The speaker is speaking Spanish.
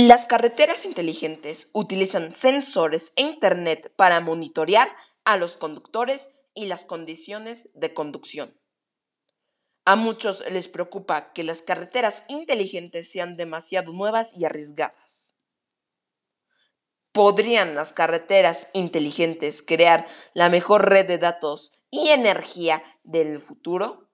Las carreteras inteligentes utilizan sensores e Internet para monitorear a los conductores y las condiciones de conducción. A muchos les preocupa que las carreteras inteligentes sean demasiado nuevas y arriesgadas. ¿Podrían las carreteras inteligentes crear la mejor red de datos y energía del futuro?